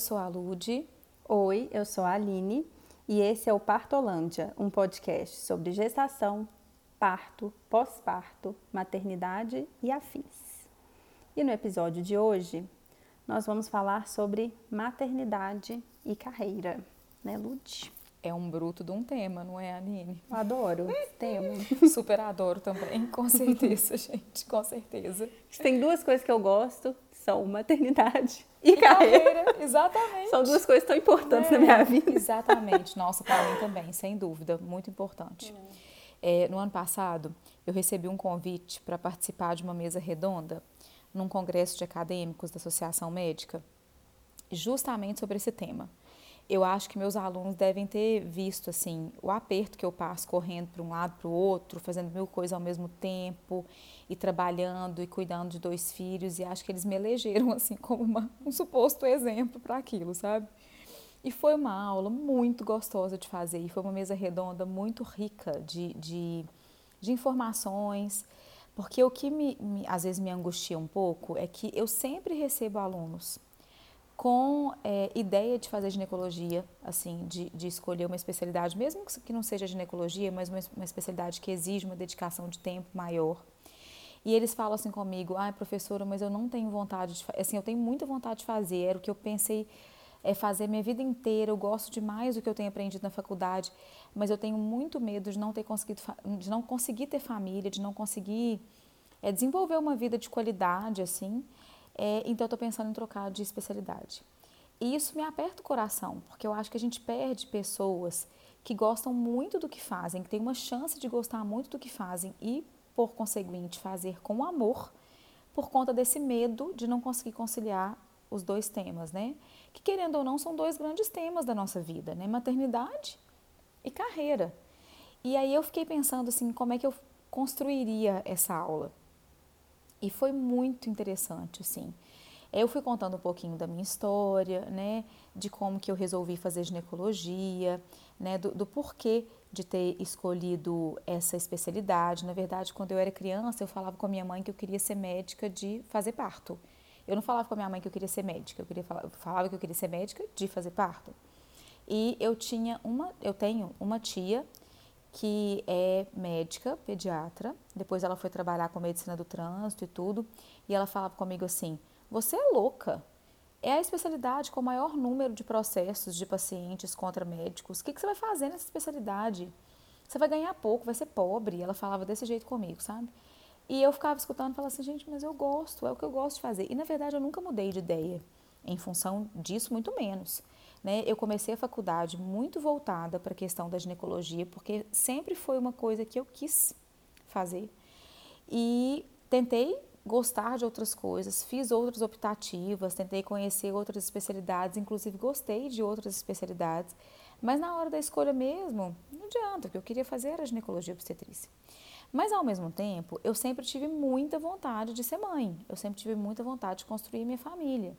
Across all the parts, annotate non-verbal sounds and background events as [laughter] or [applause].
sou a Lude. Oi, eu sou a Aline e esse é o Partolândia, um podcast sobre gestação, parto, pós-parto, maternidade e afins. E no episódio de hoje, nós vamos falar sobre maternidade e carreira, né, Lude? É um bruto de um tema, não é, Aline? Eu adoro esse [laughs] tema. Super adoro também, com certeza, [laughs] gente, com certeza. Tem duas coisas que eu gosto, são maternidade [laughs] e, e carreira. carreira. Exatamente. São duas coisas tão importantes é, na minha vida. Exatamente. Nossa, para mim também, sem dúvida, muito importante. É, no ano passado, eu recebi um convite para participar de uma mesa redonda num congresso de acadêmicos da Associação Médica, justamente sobre esse tema eu acho que meus alunos devem ter visto assim o aperto que eu passo correndo para um lado para o outro, fazendo mil coisas ao mesmo tempo e trabalhando e cuidando de dois filhos e acho que eles me elegeram [laughs] assim como uma, um suposto exemplo para aquilo, sabe? E foi uma aula muito gostosa de fazer e foi uma mesa redonda muito rica de, de, de informações, porque o que me, me, às vezes me angustia um pouco é que eu sempre recebo alunos com é, ideia de fazer ginecologia, assim, de, de, escolher uma especialidade, mesmo que não seja ginecologia, mas uma, uma, especialidade que exige uma dedicação de tempo maior. E eles falam assim comigo, ai professora, mas eu não tenho vontade de assim, eu tenho muita vontade de fazer, era o que eu pensei é fazer minha vida inteira, eu gosto demais do que eu tenho aprendido na faculdade, mas eu tenho muito medo de não ter conseguido, de não conseguir ter família, de não conseguir é, desenvolver uma vida de qualidade, assim, é, então, eu estou pensando em trocar de especialidade. E isso me aperta o coração, porque eu acho que a gente perde pessoas que gostam muito do que fazem, que têm uma chance de gostar muito do que fazem e, por conseguinte, fazer com amor, por conta desse medo de não conseguir conciliar os dois temas, né? Que querendo ou não são dois grandes temas da nossa vida, né? Maternidade e carreira. E aí eu fiquei pensando assim, como é que eu construiria essa aula? E foi muito interessante, assim. Eu fui contando um pouquinho da minha história, né, de como que eu resolvi fazer ginecologia, né, do, do, porquê de ter escolhido essa especialidade. Na verdade, quando eu era criança, eu falava com a minha mãe que eu queria ser médica de fazer parto. Eu não falava com a minha mãe que eu queria ser médica, eu, queria falar, eu falava que eu queria ser médica de fazer parto. E eu tinha uma, eu tenho uma tia que é médica, pediatra. Depois ela foi trabalhar com medicina do trânsito e tudo. E ela falava comigo assim: Você é louca. É a especialidade com o maior número de processos de pacientes contra médicos. O que, que você vai fazer nessa especialidade? Você vai ganhar pouco, vai ser pobre. Ela falava desse jeito comigo, sabe? E eu ficava escutando e falava assim: Gente, mas eu gosto, é o que eu gosto de fazer. E na verdade eu nunca mudei de ideia em função disso, muito menos. Né? Eu comecei a faculdade muito voltada para a questão da ginecologia, porque sempre foi uma coisa que eu quis fazer. E tentei gostar de outras coisas, fiz outras optativas, tentei conhecer outras especialidades, inclusive gostei de outras especialidades, mas na hora da escolha mesmo, não adianta, o que eu queria fazer era ginecologia obstetrícia. Mas ao mesmo tempo, eu sempre tive muita vontade de ser mãe, eu sempre tive muita vontade de construir minha família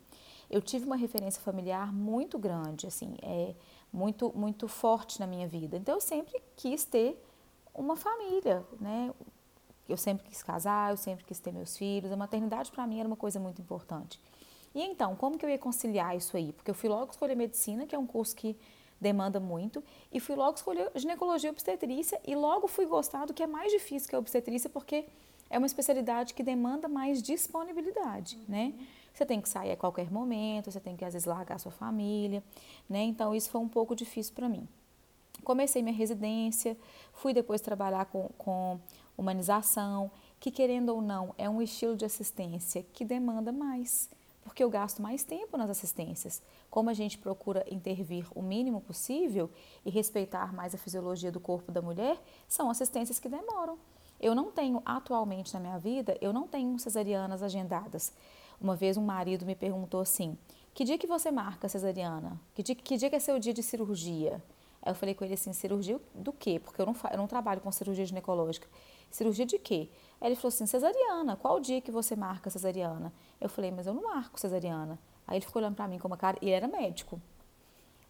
eu tive uma referência familiar muito grande, assim, é muito muito forte na minha vida. Então eu sempre quis ter uma família, né? Eu sempre quis casar, eu sempre quis ter meus filhos. A maternidade para mim era uma coisa muito importante. E então, como que eu ia conciliar isso aí? Porque eu fui logo escolher medicina, que é um curso que demanda muito, e fui logo escolher ginecologia e obstetrícia e logo fui gostar do que é mais difícil que a obstetrícia, porque é uma especialidade que demanda mais disponibilidade, né? Você tem que sair a qualquer momento, você tem que às vezes largar a sua família, né? Então isso foi um pouco difícil para mim. Comecei minha residência, fui depois trabalhar com, com humanização, que querendo ou não é um estilo de assistência que demanda mais, porque eu gasto mais tempo nas assistências. Como a gente procura intervir o mínimo possível e respeitar mais a fisiologia do corpo da mulher, são assistências que demoram. Eu não tenho atualmente na minha vida, eu não tenho cesarianas agendadas. Uma vez um marido me perguntou assim: que dia que você marca cesariana? Que dia, que dia que é seu dia de cirurgia? Aí eu falei com ele assim: cirurgia do quê? Porque eu não, eu não trabalho com cirurgia ginecológica. Cirurgia de quê? Aí ele falou assim: cesariana. Qual dia que você marca cesariana? Eu falei: mas eu não marco cesariana. Aí ele ficou olhando para mim com uma cara, e ele era médico.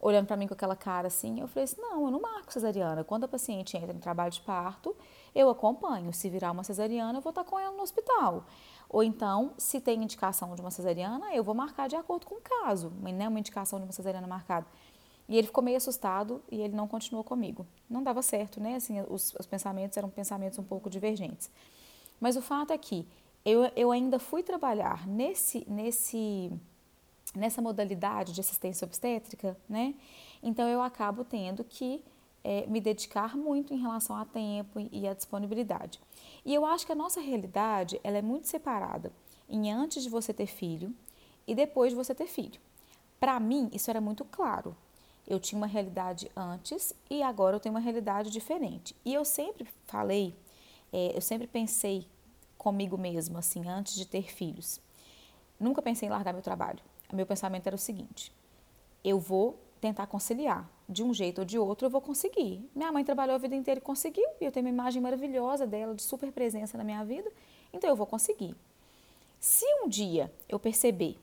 Olhando para mim com aquela cara assim. Eu falei assim: não, eu não marco cesariana. Quando a paciente entra em trabalho de parto, eu acompanho. Se virar uma cesariana, eu vou estar com ela no hospital. Ou então, se tem indicação de uma cesariana, eu vou marcar de acordo com o caso, mas não é uma indicação de uma cesariana marcada. E ele ficou meio assustado e ele não continuou comigo. Não dava certo, né? Assim, os, os pensamentos eram pensamentos um pouco divergentes. Mas o fato é que eu, eu ainda fui trabalhar nesse, nesse, nessa modalidade de assistência obstétrica, né? Então eu acabo tendo que é, me dedicar muito em relação a tempo e a disponibilidade. E eu acho que a nossa realidade ela é muito separada em antes de você ter filho e depois de você ter filho. Para mim, isso era muito claro. Eu tinha uma realidade antes e agora eu tenho uma realidade diferente. E eu sempre falei, é, eu sempre pensei comigo mesma, assim, antes de ter filhos. Nunca pensei em largar meu trabalho. Meu pensamento era o seguinte: eu vou tentar conciliar. De um jeito ou de outro eu vou conseguir. Minha mãe trabalhou a vida inteira e conseguiu, e eu tenho uma imagem maravilhosa dela, de super presença na minha vida, então eu vou conseguir. Se um dia eu perceber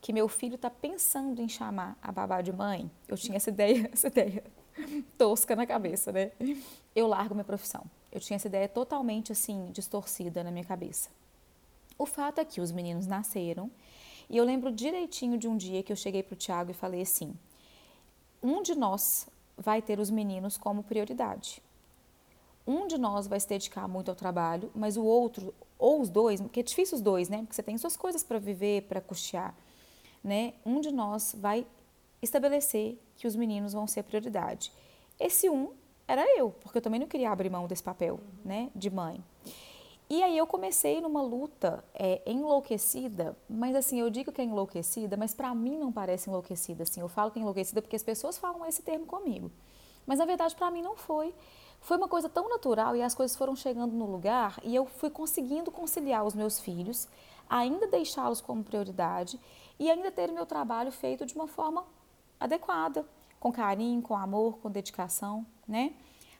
que meu filho está pensando em chamar a babá de mãe, eu tinha essa ideia, [laughs] essa ideia tosca na cabeça, né? Eu largo minha profissão. Eu tinha essa ideia totalmente assim distorcida na minha cabeça. O fato é que os meninos nasceram e eu lembro direitinho de um dia que eu cheguei para o Tiago e falei assim: um de nós vai ter os meninos como prioridade. Um de nós vai se dedicar muito ao trabalho, mas o outro, ou os dois, porque é difícil os dois, né? Porque você tem suas coisas para viver, para custear, né? Um de nós vai estabelecer que os meninos vão ser a prioridade. Esse um era eu, porque eu também não queria abrir mão desse papel, né, de mãe. E aí eu comecei numa luta é, enlouquecida, mas assim, eu digo que é enlouquecida, mas para mim não parece enlouquecida, assim, eu falo que é enlouquecida porque as pessoas falam esse termo comigo. Mas na verdade para mim não foi. Foi uma coisa tão natural e as coisas foram chegando no lugar e eu fui conseguindo conciliar os meus filhos, ainda deixá-los como prioridade e ainda ter o meu trabalho feito de uma forma adequada, com carinho, com amor, com dedicação, né?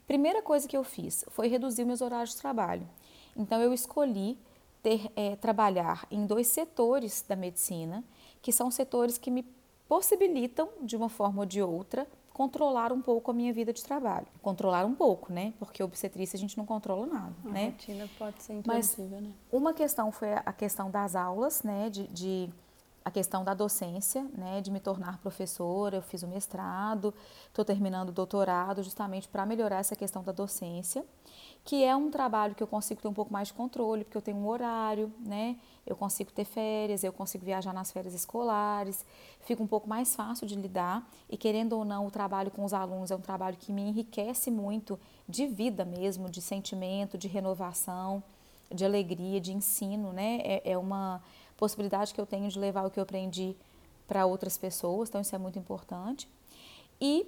Primeira coisa que eu fiz foi reduzir meus horários de trabalho. Então, eu escolhi ter, é, trabalhar em dois setores da medicina, que são setores que me possibilitam, de uma forma ou de outra, controlar um pouco a minha vida de trabalho. Controlar um pouco, né? Porque obstetrícia a gente não controla nada, a né? rotina pode ser imprevisível, né? Uma questão foi a questão das aulas, né? de, de a questão da docência, né, de me tornar professora, eu fiz o mestrado, estou terminando o doutorado justamente para melhorar essa questão da docência, que é um trabalho que eu consigo ter um pouco mais de controle, porque eu tenho um horário, né, eu consigo ter férias, eu consigo viajar nas férias escolares, fica um pouco mais fácil de lidar. E querendo ou não, o trabalho com os alunos é um trabalho que me enriquece muito de vida mesmo, de sentimento, de renovação, de alegria, de ensino, né, é, é uma possibilidade que eu tenho de levar o que eu aprendi para outras pessoas, então isso é muito importante. E,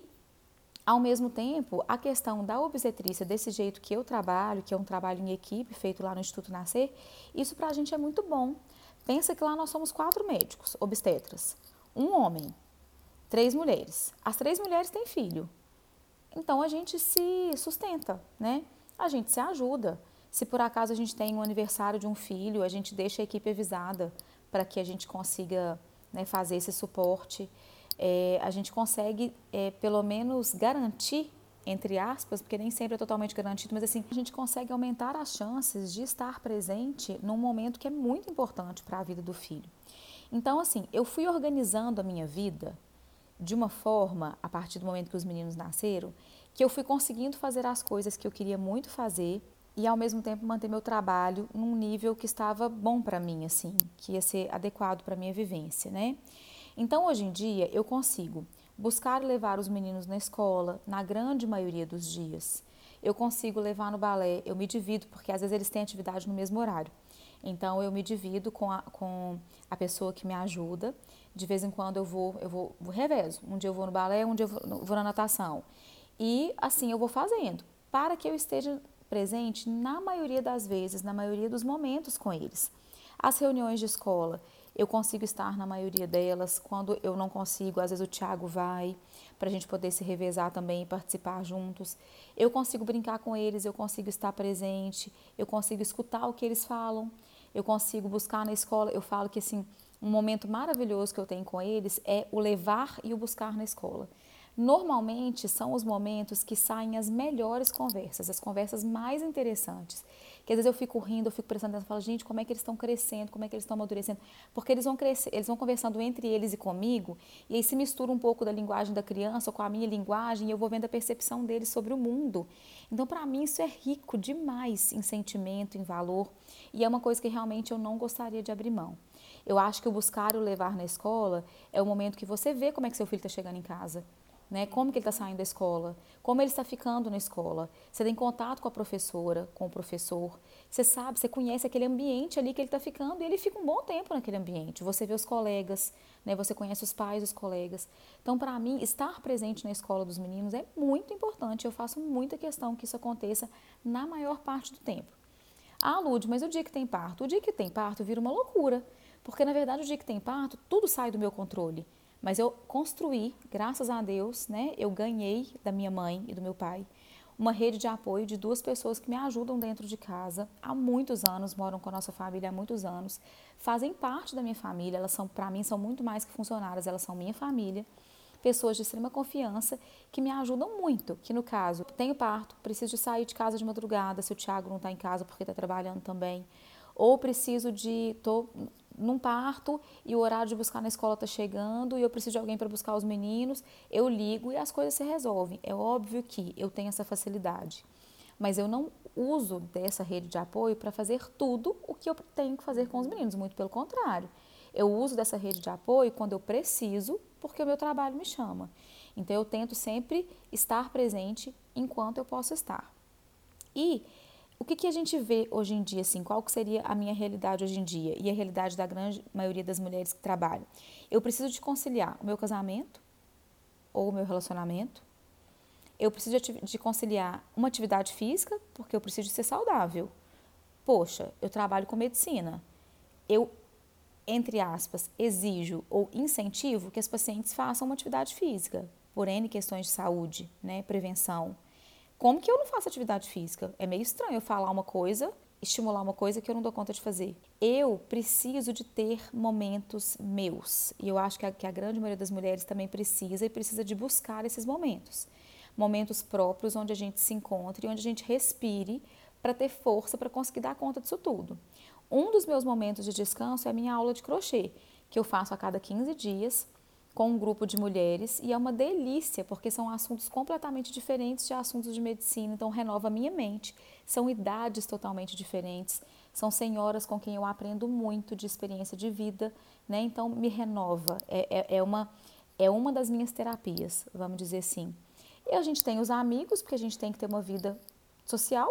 ao mesmo tempo, a questão da obstetrícia, desse jeito que eu trabalho, que é um trabalho em equipe, feito lá no Instituto Nascer, isso para a gente é muito bom. Pensa que lá nós somos quatro médicos obstetras, um homem, três mulheres. As três mulheres têm filho. Então a gente se sustenta, né? A gente se ajuda. Se por acaso a gente tem um aniversário de um filho, a gente deixa a equipe avisada para que a gente consiga né, fazer esse suporte. É, a gente consegue, é, pelo menos, garantir, entre aspas, porque nem sempre é totalmente garantido, mas assim, a gente consegue aumentar as chances de estar presente num momento que é muito importante para a vida do filho. Então, assim, eu fui organizando a minha vida de uma forma, a partir do momento que os meninos nasceram, que eu fui conseguindo fazer as coisas que eu queria muito fazer e ao mesmo tempo manter meu trabalho num nível que estava bom para mim, assim, que ia ser adequado para minha vivência, né? Então, hoje em dia, eu consigo buscar levar os meninos na escola, na grande maioria dos dias. Eu consigo levar no balé, eu me divido, porque às vezes eles têm atividade no mesmo horário. Então, eu me divido com a, com a pessoa que me ajuda. De vez em quando eu vou, eu vou, vou revezo. Um dia eu vou no balé, um dia eu vou, vou na natação. E assim eu vou fazendo, para que eu esteja presente na maioria das vezes, na maioria dos momentos com eles. As reuniões de escola, eu consigo estar na maioria delas. Quando eu não consigo, às vezes o Tiago vai, para a gente poder se revezar também e participar juntos. Eu consigo brincar com eles, eu consigo estar presente, eu consigo escutar o que eles falam, eu consigo buscar na escola. Eu falo que assim, um momento maravilhoso que eu tenho com eles é o levar e o buscar na escola. Normalmente são os momentos que saem as melhores conversas, as conversas mais interessantes. Que às vezes eu fico rindo, eu fico prestando atenção falo, gente, como é que eles estão crescendo, como é que eles estão amadurecendo? Porque eles vão crescer, eles vão conversando entre eles e comigo, e aí se mistura um pouco da linguagem da criança com a minha linguagem, e eu vou vendo a percepção deles sobre o mundo. Então, para mim, isso é rico demais em sentimento, em valor, e é uma coisa que realmente eu não gostaria de abrir mão. Eu acho que o buscar o levar na escola é o momento que você vê como é que seu filho está chegando em casa né? Como que ele está saindo da escola? Como ele está ficando na escola? Você tem contato com a professora, com o professor? Você sabe, você conhece aquele ambiente ali que ele está ficando e ele fica um bom tempo naquele ambiente. Você vê os colegas, né? Você conhece os pais dos colegas. Então, para mim, estar presente na escola dos meninos é muito importante. Eu faço muita questão que isso aconteça na maior parte do tempo. Ah, Lud, mas o dia que tem parto? O dia que tem parto vira uma loucura. Porque, na verdade, o dia que tem parto, tudo sai do meu controle. Mas eu construí, graças a Deus, né? Eu ganhei da minha mãe e do meu pai uma rede de apoio de duas pessoas que me ajudam dentro de casa há muitos anos, moram com a nossa família há muitos anos, fazem parte da minha família, elas são para mim são muito mais que funcionárias, elas são minha família. Pessoas de extrema confiança que me ajudam muito. Que no caso, tenho parto, preciso de sair de casa de madrugada se o Thiago não está em casa porque está trabalhando também. Ou preciso de. Tô, num parto e o horário de buscar na escola está chegando e eu preciso de alguém para buscar os meninos, eu ligo e as coisas se resolvem. É óbvio que eu tenho essa facilidade, mas eu não uso dessa rede de apoio para fazer tudo o que eu tenho que fazer com os meninos, muito pelo contrário. Eu uso dessa rede de apoio quando eu preciso, porque o meu trabalho me chama. Então eu tento sempre estar presente enquanto eu posso estar. E o que, que a gente vê hoje em dia, assim, qual que seria a minha realidade hoje em dia e a realidade da grande maioria das mulheres que trabalham? Eu preciso de conciliar o meu casamento ou o meu relacionamento. Eu preciso de, conciliar uma atividade física, porque eu preciso ser saudável. Poxa, eu trabalho com medicina. Eu, entre aspas, exijo ou incentivo que as pacientes façam uma atividade física, por N questões de saúde, né, prevenção. Como que eu não faço atividade física? É meio estranho eu falar uma coisa, estimular uma coisa que eu não dou conta de fazer. Eu preciso de ter momentos meus. E eu acho que a, que a grande maioria das mulheres também precisa e precisa de buscar esses momentos. Momentos próprios onde a gente se encontre e onde a gente respire para ter força para conseguir dar conta disso tudo. Um dos meus momentos de descanso é a minha aula de crochê, que eu faço a cada 15 dias com um grupo de mulheres e é uma delícia, porque são assuntos completamente diferentes de assuntos de medicina, então renova minha mente. São idades totalmente diferentes, são senhoras com quem eu aprendo muito de experiência de vida, né? Então me renova, é, é, é uma, é uma das minhas terapias, vamos dizer assim. E a gente tem os amigos, porque a gente tem que ter uma vida social,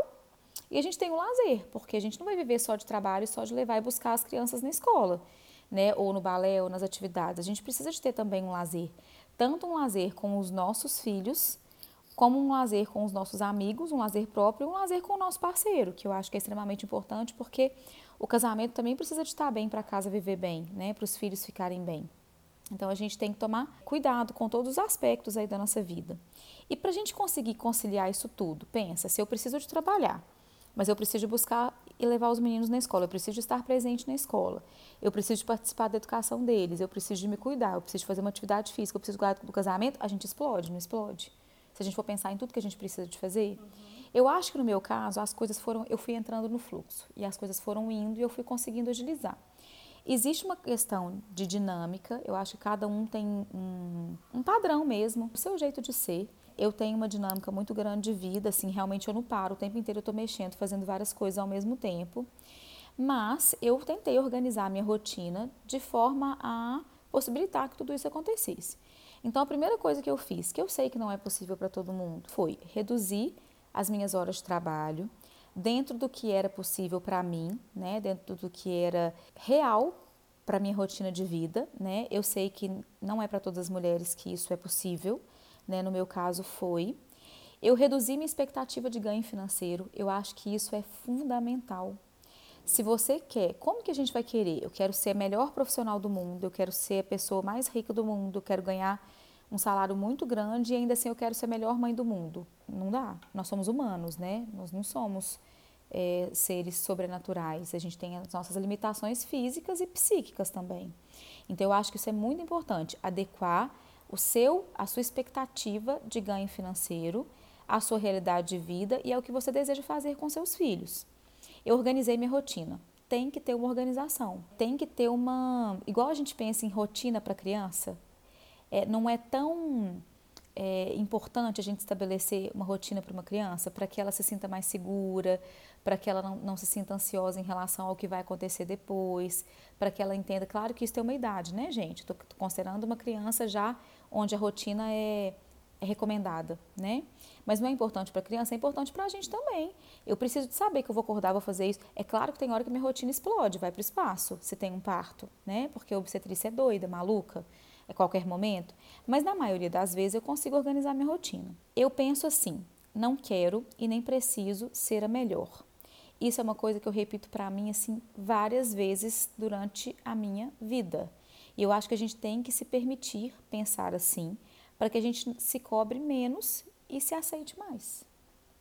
e a gente tem o lazer, porque a gente não vai viver só de trabalho, só de levar e buscar as crianças na escola né, ou no balé ou nas atividades. A gente precisa de ter também um lazer, tanto um lazer com os nossos filhos, como um lazer com os nossos amigos, um lazer próprio, um lazer com o nosso parceiro, que eu acho que é extremamente importante, porque o casamento também precisa de estar bem para a casa viver bem, né, para os filhos ficarem bem. Então a gente tem que tomar cuidado com todos os aspectos aí da nossa vida. E para a gente conseguir conciliar isso tudo, pensa, se eu preciso de trabalhar, mas eu preciso buscar e levar os meninos na escola, eu preciso de estar presente na escola, eu preciso de participar da educação deles, eu preciso de me cuidar, eu preciso de fazer uma atividade física, eu preciso do casamento, a gente explode, não explode? Se a gente for pensar em tudo que a gente precisa de fazer. Uhum. Eu acho que no meu caso, as coisas foram, eu fui entrando no fluxo e as coisas foram indo e eu fui conseguindo agilizar. Existe uma questão de dinâmica, eu acho que cada um tem um, um padrão mesmo, o seu jeito de ser eu tenho uma dinâmica muito grande de vida, assim, realmente eu não paro, o tempo inteiro eu estou mexendo, fazendo várias coisas ao mesmo tempo. Mas eu tentei organizar a minha rotina de forma a possibilitar que tudo isso acontecesse. Então, a primeira coisa que eu fiz, que eu sei que não é possível para todo mundo, foi reduzir as minhas horas de trabalho dentro do que era possível para mim, né? Dentro do que era real para minha rotina de vida, né? Eu sei que não é para todas as mulheres que isso é possível, né? No meu caso foi. Eu reduzi minha expectativa de ganho financeiro. Eu acho que isso é fundamental. Se você quer, como que a gente vai querer? Eu quero ser a melhor profissional do mundo, eu quero ser a pessoa mais rica do mundo, eu quero ganhar um salário muito grande e ainda assim eu quero ser a melhor mãe do mundo. Não dá. Nós somos humanos, né? Nós não somos é, seres sobrenaturais. A gente tem as nossas limitações físicas e psíquicas também. Então eu acho que isso é muito importante, adequar o seu, a sua expectativa de ganho financeiro, a sua realidade de vida e é o que você deseja fazer com seus filhos. Eu organizei minha rotina. Tem que ter uma organização, tem que ter uma. Igual a gente pensa em rotina para criança, é, não é tão é importante a gente estabelecer uma rotina para uma criança, para que ela se sinta mais segura, para que ela não, não, se sinta ansiosa em relação ao que vai acontecer depois, para que ela entenda. Claro que isso tem uma idade, né, gente? Estou considerando uma criança já onde a rotina é, é recomendada, né? Mas não é importante para a criança, é importante para a gente também. Eu preciso de saber que eu vou acordar, vou fazer isso. É claro que tem hora que minha rotina explode, vai para o espaço, se tem um parto, né? Porque a obstetrícia é doida, maluca a qualquer momento, mas na maioria das vezes eu consigo organizar minha rotina. Eu penso assim: não quero e nem preciso ser a melhor. Isso é uma coisa que eu repito para mim assim várias vezes durante a minha vida. E eu acho que a gente tem que se permitir pensar assim, para que a gente se cobre menos e se aceite mais,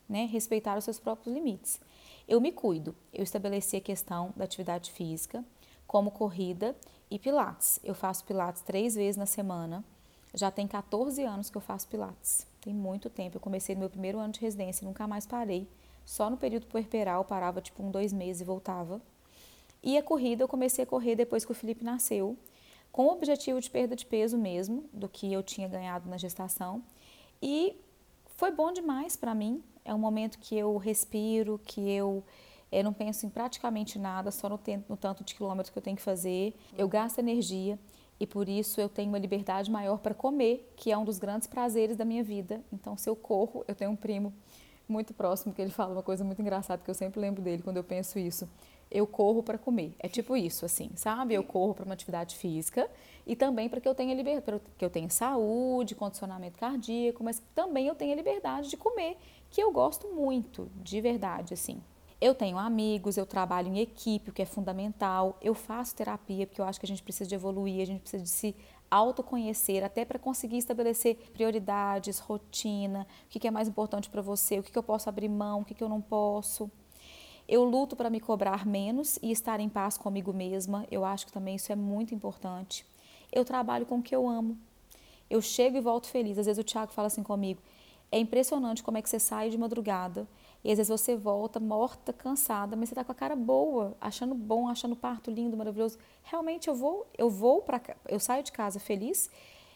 né? Respeitar os seus próprios limites. Eu me cuido. Eu estabeleci a questão da atividade física, como corrida e Pilates. Eu faço Pilates três vezes na semana. Já tem 14 anos que eu faço Pilates. Tem muito tempo. Eu comecei no meu primeiro ano de residência, nunca mais parei. Só no período puerperal parava tipo um, dois meses e voltava. E a corrida eu comecei a correr depois que o Felipe nasceu, com o objetivo de perda de peso mesmo, do que eu tinha ganhado na gestação. E foi bom demais para mim. É um momento que eu respiro, que eu eu não penso em praticamente nada, só no, tempo, no tanto de quilômetros que eu tenho que fazer. Eu gasto energia e por isso eu tenho uma liberdade maior para comer, que é um dos grandes prazeres da minha vida. Então, se eu corro, eu tenho um primo muito próximo que ele fala uma coisa muito engraçada que eu sempre lembro dele quando eu penso isso. Eu corro para comer. É tipo isso, assim, sabe? Eu corro para uma atividade física e também para que eu tenha liberdade, que eu tenha saúde, condicionamento cardíaco, mas também eu tenha liberdade de comer, que eu gosto muito, de verdade, assim. Eu tenho amigos, eu trabalho em equipe, o que é fundamental. Eu faço terapia, porque eu acho que a gente precisa de evoluir, a gente precisa de se autoconhecer, até para conseguir estabelecer prioridades, rotina, o que é mais importante para você, o que eu posso abrir mão, o que eu não posso. Eu luto para me cobrar menos e estar em paz comigo mesma. Eu acho que também isso é muito importante. Eu trabalho com o que eu amo. Eu chego e volto feliz. Às vezes o Tiago fala assim comigo: é impressionante como é que você sai de madrugada e às vezes você volta morta, cansada, mas você está com a cara boa, achando bom, achando parto lindo, maravilhoso. Realmente eu vou, eu vou para eu saio de casa feliz,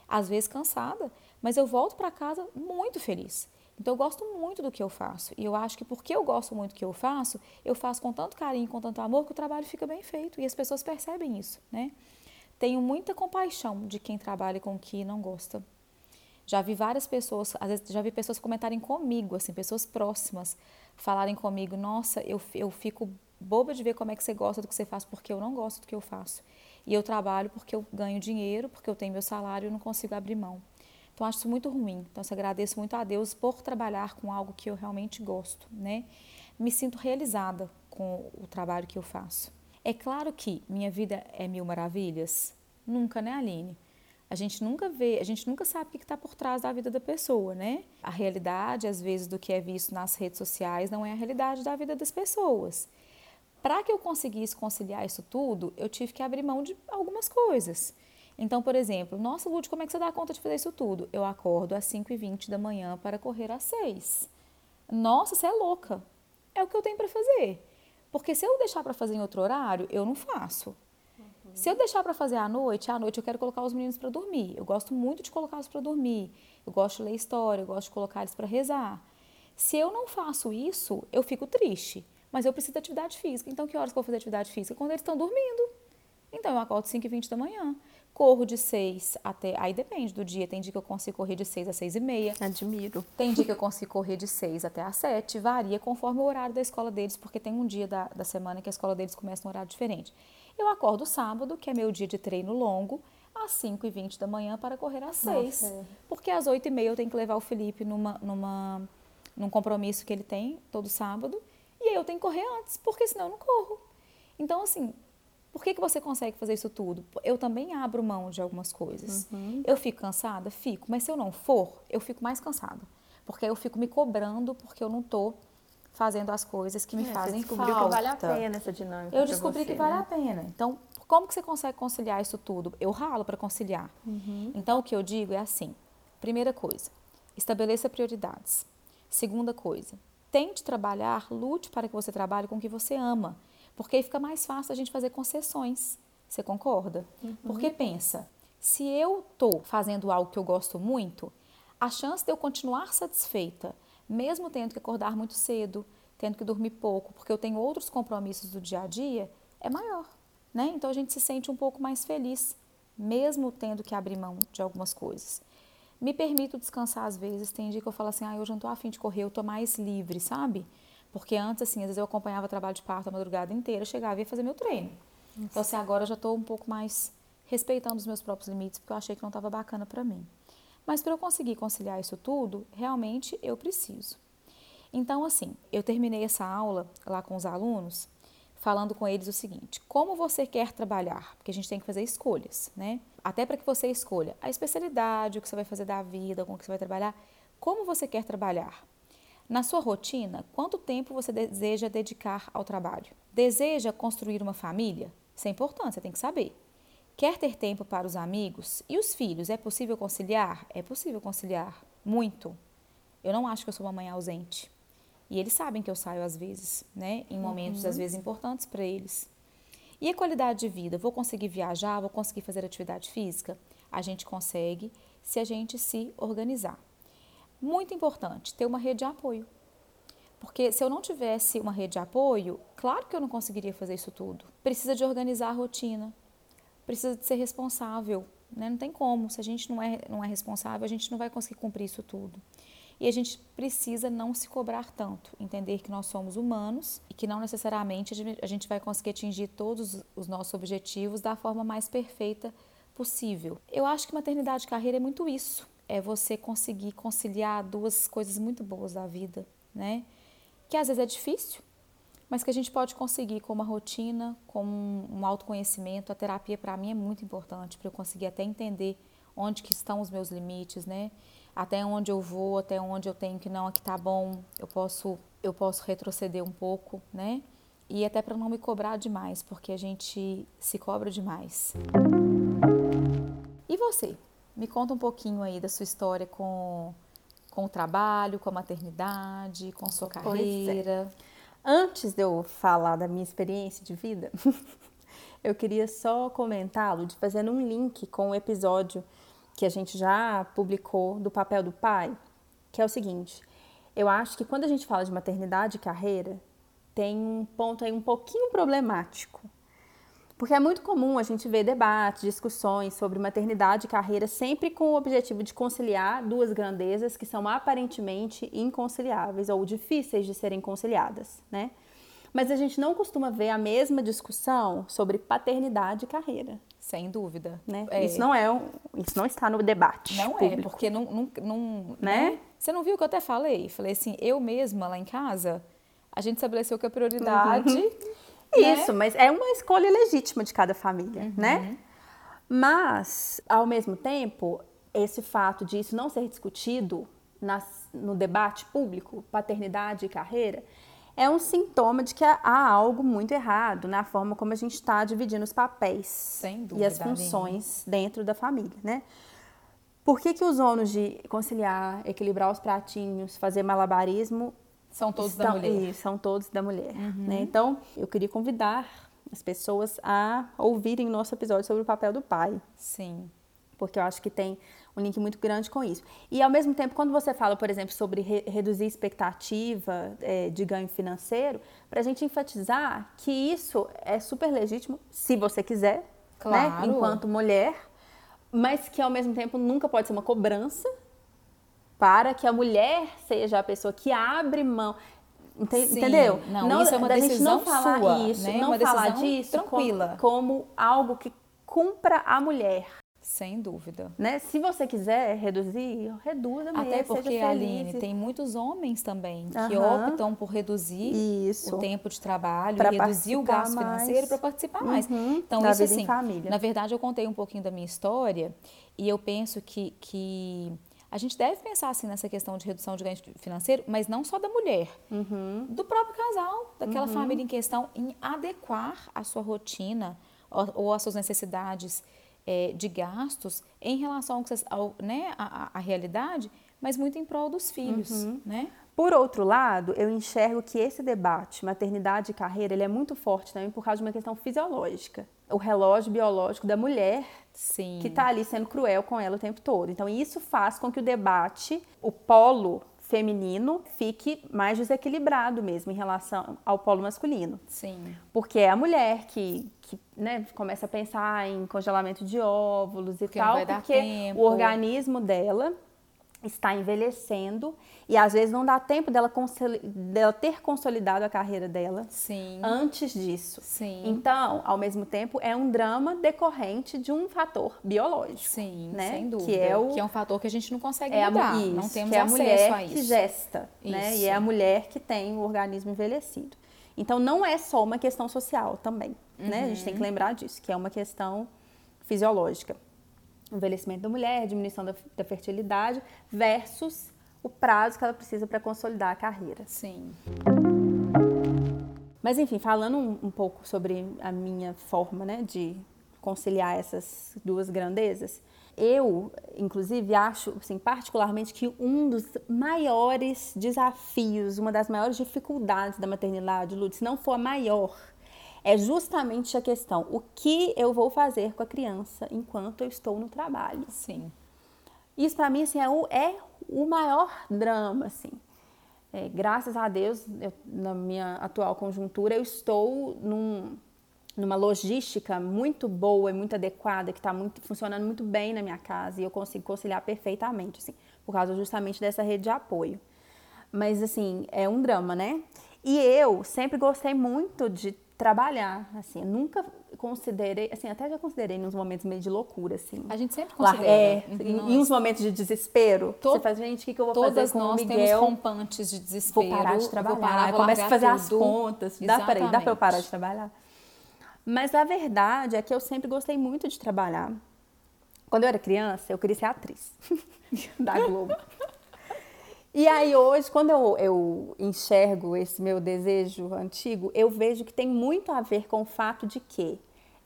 às vezes cansada, mas eu volto para casa muito feliz. Então eu gosto muito do que eu faço. E eu acho que porque eu gosto muito do que eu faço, eu faço com tanto carinho, com tanto amor, que o trabalho fica bem feito. E as pessoas percebem isso, né? Tenho muita compaixão de quem trabalha com o que não gosta. Já vi várias pessoas, às vezes já vi pessoas comentarem comigo, assim, pessoas próximas, falarem comigo, nossa, eu, eu fico boba de ver como é que você gosta do que você faz, porque eu não gosto do que eu faço. E eu trabalho porque eu ganho dinheiro, porque eu tenho meu salário e não consigo abrir mão. Então, acho isso muito ruim. Então, eu agradeço muito a Deus por trabalhar com algo que eu realmente gosto, né? Me sinto realizada com o trabalho que eu faço. É claro que minha vida é mil maravilhas? Nunca, né, Aline? a gente nunca vê, a gente nunca sabe o que está por trás da vida da pessoa, né? A realidade, às vezes, do que é visto nas redes sociais não é a realidade da vida das pessoas. Para que eu conseguisse conciliar isso tudo, eu tive que abrir mão de algumas coisas. Então, por exemplo, nossa, Lud, como é que você dá conta de fazer isso tudo? Eu acordo às 5h20 da manhã para correr às 6 Nossa, você é louca. É o que eu tenho para fazer. Porque se eu deixar para fazer em outro horário, eu não faço. Se eu deixar para fazer à noite, à noite eu quero colocar os meninos para dormir. Eu gosto muito de colocá-los para dormir. Eu gosto de ler história, eu gosto de colocar eles para rezar. Se eu não faço isso, eu fico triste. Mas eu preciso de atividade física. Então, que horas que eu vou fazer atividade física? Quando eles estão dormindo. Então, eu acordo 5 e 20 da manhã. Corro de 6 até. Aí depende do dia. Tem dia que eu consigo correr de 6 a 6 e meia. Admiro. Tem dia que eu consigo correr de 6 até às 7. Varia conforme o horário da escola deles, porque tem um dia da, da semana que a escola deles começa num horário diferente. Eu acordo sábado, que é meu dia de treino longo, às 5h20 da manhã para correr às 6. É. Porque às 8h30 eu tenho que levar o Felipe numa, numa, num compromisso que ele tem todo sábado. E aí eu tenho que correr antes, porque senão eu não corro. Então, assim, por que, que você consegue fazer isso tudo? Eu também abro mão de algumas coisas. Uhum. Eu fico cansada? Fico. Mas se eu não for, eu fico mais cansada. Porque eu fico me cobrando porque eu não estou fazendo as coisas que me é, fazem você falta. que vale a pena essa dinâmica. Eu descobri você, que vale né? a pena. Então, Como que você consegue conciliar isso tudo? Eu ralo para conciliar. Uhum. Então, o que eu digo é assim: primeira coisa, estabeleça prioridades. Segunda coisa, tente trabalhar, lute para que você trabalhe com o que você ama, porque aí fica mais fácil a gente fazer concessões. Você concorda? Uhum. Porque pensa, se eu estou fazendo algo que eu gosto muito, a chance de eu continuar satisfeita, mesmo tendo que acordar muito cedo, tendo que dormir pouco, porque eu tenho outros compromissos do dia a dia, é maior. Né? Então a gente se sente um pouco mais feliz, mesmo tendo que abrir mão de algumas coisas. Me permito descansar às vezes, tem dia que eu falo assim, ah, hoje eu não tô afim de correr, eu tô mais livre, sabe? Porque antes, assim, às vezes eu acompanhava o trabalho de parto a madrugada inteira, chegava e ia fazer meu treino. Nossa. Então, assim, agora eu já estou um pouco mais respeitando os meus próprios limites, porque eu achei que não estava bacana para mim. Mas para eu conseguir conciliar isso tudo, realmente eu preciso. Então, assim, eu terminei essa aula lá com os alunos, falando com eles o seguinte: como você quer trabalhar? Porque a gente tem que fazer escolhas, né? Até para que você escolha a especialidade, o que você vai fazer da vida, com o que você vai trabalhar. Como você quer trabalhar? Na sua rotina, quanto tempo você deseja dedicar ao trabalho? Deseja construir uma família? Isso é importante, você tem que saber. Quer ter tempo para os amigos? E os filhos? É possível conciliar? É possível conciliar. Muito. Eu não acho que eu sou uma mãe ausente. E eles sabem que eu saio às vezes, né? Em momentos, uhum. às vezes, importantes para eles. E a qualidade de vida? Vou conseguir viajar? Vou conseguir fazer atividade física? A gente consegue se a gente se organizar. Muito importante, ter uma rede de apoio. Porque se eu não tivesse uma rede de apoio, claro que eu não conseguiria fazer isso tudo. Precisa de organizar a rotina, precisa de ser responsável, né? Não tem como. Se a gente não é, não é responsável, a gente não vai conseguir cumprir isso tudo. E a gente precisa não se cobrar tanto, entender que nós somos humanos e que não necessariamente a gente vai conseguir atingir todos os nossos objetivos da forma mais perfeita possível. Eu acho que maternidade e carreira é muito isso, é você conseguir conciliar duas coisas muito boas da vida, né? Que às vezes é difícil, mas que a gente pode conseguir com uma rotina, com um autoconhecimento. A terapia para mim é muito importante para eu conseguir até entender onde que estão os meus limites, né? até onde eu vou, até onde eu tenho que não, aqui tá bom, eu posso, eu posso retroceder um pouco, né? E até para não me cobrar demais, porque a gente se cobra demais. E você? Me conta um pouquinho aí da sua história com, com o trabalho, com a maternidade, com sua é. carreira. É. Antes de eu falar da minha experiência de vida, [laughs] eu queria só comentá-lo, de fazendo um link com o episódio que a gente já publicou do papel do pai, que é o seguinte: eu acho que quando a gente fala de maternidade e carreira, tem um ponto aí um pouquinho problemático. Porque é muito comum a gente ver debates, discussões sobre maternidade e carreira sempre com o objetivo de conciliar duas grandezas que são aparentemente inconciliáveis ou difíceis de serem conciliadas, né? Mas a gente não costuma ver a mesma discussão sobre paternidade e carreira. Sem dúvida. Né? É. Isso não é um, isso não está no debate. Não é, público. é, porque não, não, não né? né? Você não viu o que eu até falei? Falei assim, eu mesma lá em casa, a gente estabeleceu que a prioridade. Uhum. [laughs] Né? Isso, mas é uma escolha legítima de cada família, uhum. né? Mas, ao mesmo tempo, esse fato de isso não ser discutido nas, no debate público, paternidade e carreira, é um sintoma de que há algo muito errado na forma como a gente está dividindo os papéis dúvida, e as funções dentro da família, né? Por que, que os ônus de conciliar, equilibrar os pratinhos, fazer malabarismo são todos estão, da mulher? São todos da mulher. Uhum. Né? Então, eu queria convidar as pessoas a ouvirem nosso episódio sobre o papel do pai. Sim. Porque eu acho que tem um link muito grande com isso. E ao mesmo tempo, quando você fala, por exemplo, sobre re reduzir expectativa é, de ganho financeiro, para a gente enfatizar que isso é super legítimo, se você quiser, né, claro. né, enquanto mulher, mas que ao mesmo tempo nunca pode ser uma cobrança para que a mulher seja a pessoa que abre mão. Sim, entendeu? Não, não, isso é uma decisão não falar sua, isso, né? não uma falar disso tranquila. Como, como algo que cumpra a mulher. Sem dúvida. Né? Se você quiser reduzir, reduza mesmo. Até porque, Aline, tem muitos homens também que uhum. optam por reduzir isso. o tempo de trabalho, pra reduzir o gasto mais. financeiro para participar uhum. mais. Então, da isso assim, na verdade, eu contei um pouquinho da minha história e eu penso que, que a gente deve pensar assim nessa questão de redução de ganho financeiro, mas não só da mulher, uhum. do próprio casal, daquela uhum. família em questão, em adequar a sua rotina ou, ou as suas necessidades é, de gastos em relação ao, né, à, à realidade, mas muito em prol dos filhos, uhum. né? Por outro lado, eu enxergo que esse debate, maternidade e carreira, ele é muito forte também por causa de uma questão fisiológica. O relógio biológico da mulher Sim. que está ali sendo cruel com ela o tempo todo. Então, isso faz com que o debate, o polo feminino fique mais desequilibrado mesmo em relação ao polo masculino. Sim. Porque é a mulher que, que né, começa a pensar em congelamento de óvulos e porque tal, porque o organismo dela está envelhecendo e às vezes não dá tempo dela, dela, ter consolidado a carreira dela Sim. antes disso. Sim. Então, ao mesmo tempo, é um drama decorrente de um fator biológico. Sim, né? sem dúvida. Que é, o, que é um fator que a gente não consegue é mudar. Isso, não temos que é a mulher a isso. que gesta, né? E é a mulher que tem o organismo envelhecido. Então, não é só uma questão social também, uhum. né? A gente tem que uhum. lembrar disso, que é uma questão fisiológica envelhecimento da mulher, diminuição da, da fertilidade, versus o prazo que ela precisa para consolidar a carreira. Sim. Mas enfim, falando um, um, pouco sobre a minha forma né, de conciliar essas duas grandezas, eu, inclusive, acho, assim, particularmente, que um dos maiores desafios, uma das maiores dificuldades da maternidade, Lud, se não for a maior, é justamente a questão: o que eu vou fazer com a criança enquanto eu estou no trabalho? Sim. Isso para mim assim, é, o, é o maior drama, assim. É, graças a Deus, eu, na minha atual conjuntura, eu estou num, numa logística muito boa e muito adequada, que está muito, funcionando muito bem na minha casa e eu consigo conciliar perfeitamente, assim, por causa justamente dessa rede de apoio. Mas, assim, é um drama, né? E eu sempre gostei muito de trabalhar, assim, nunca considerei, assim, até já considerei nos momentos meio de loucura, assim. A gente sempre considera. é, em, em uns momentos de desespero, Todo, você faz, gente, o que, que eu vou fazer com o Miguel? Todas nós temos rompantes de desespero. Vou parar de trabalhar, parar, começo a fazer tudo. as contas, dá para dá para eu parar de trabalhar? Mas a verdade é que eu sempre gostei muito de trabalhar. Quando eu era criança, eu queria ser atriz [laughs] da Globo. E aí hoje, quando eu, eu enxergo esse meu desejo antigo, eu vejo que tem muito a ver com o fato de que,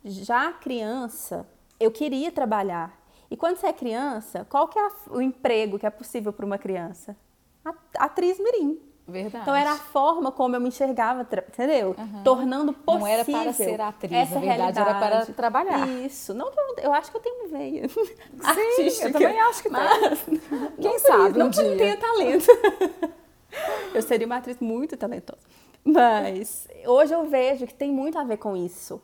já criança, eu queria trabalhar. E quando você é criança, qual que é o emprego que é possível para uma criança? Atriz mirim. Verdade. Então era a forma como eu me enxergava, entendeu? Uhum. Tornando possível. Não era para ser atriz, essa na verdade realidade. era para trabalhar. Isso. Não, eu acho que eu tenho veia. [laughs] Sim, artística. eu também acho que mas, tem. Quem sabe não um dia. Não tenha talento. [laughs] eu seria uma atriz muito talentosa. Mas hoje eu vejo que tem muito a ver com isso.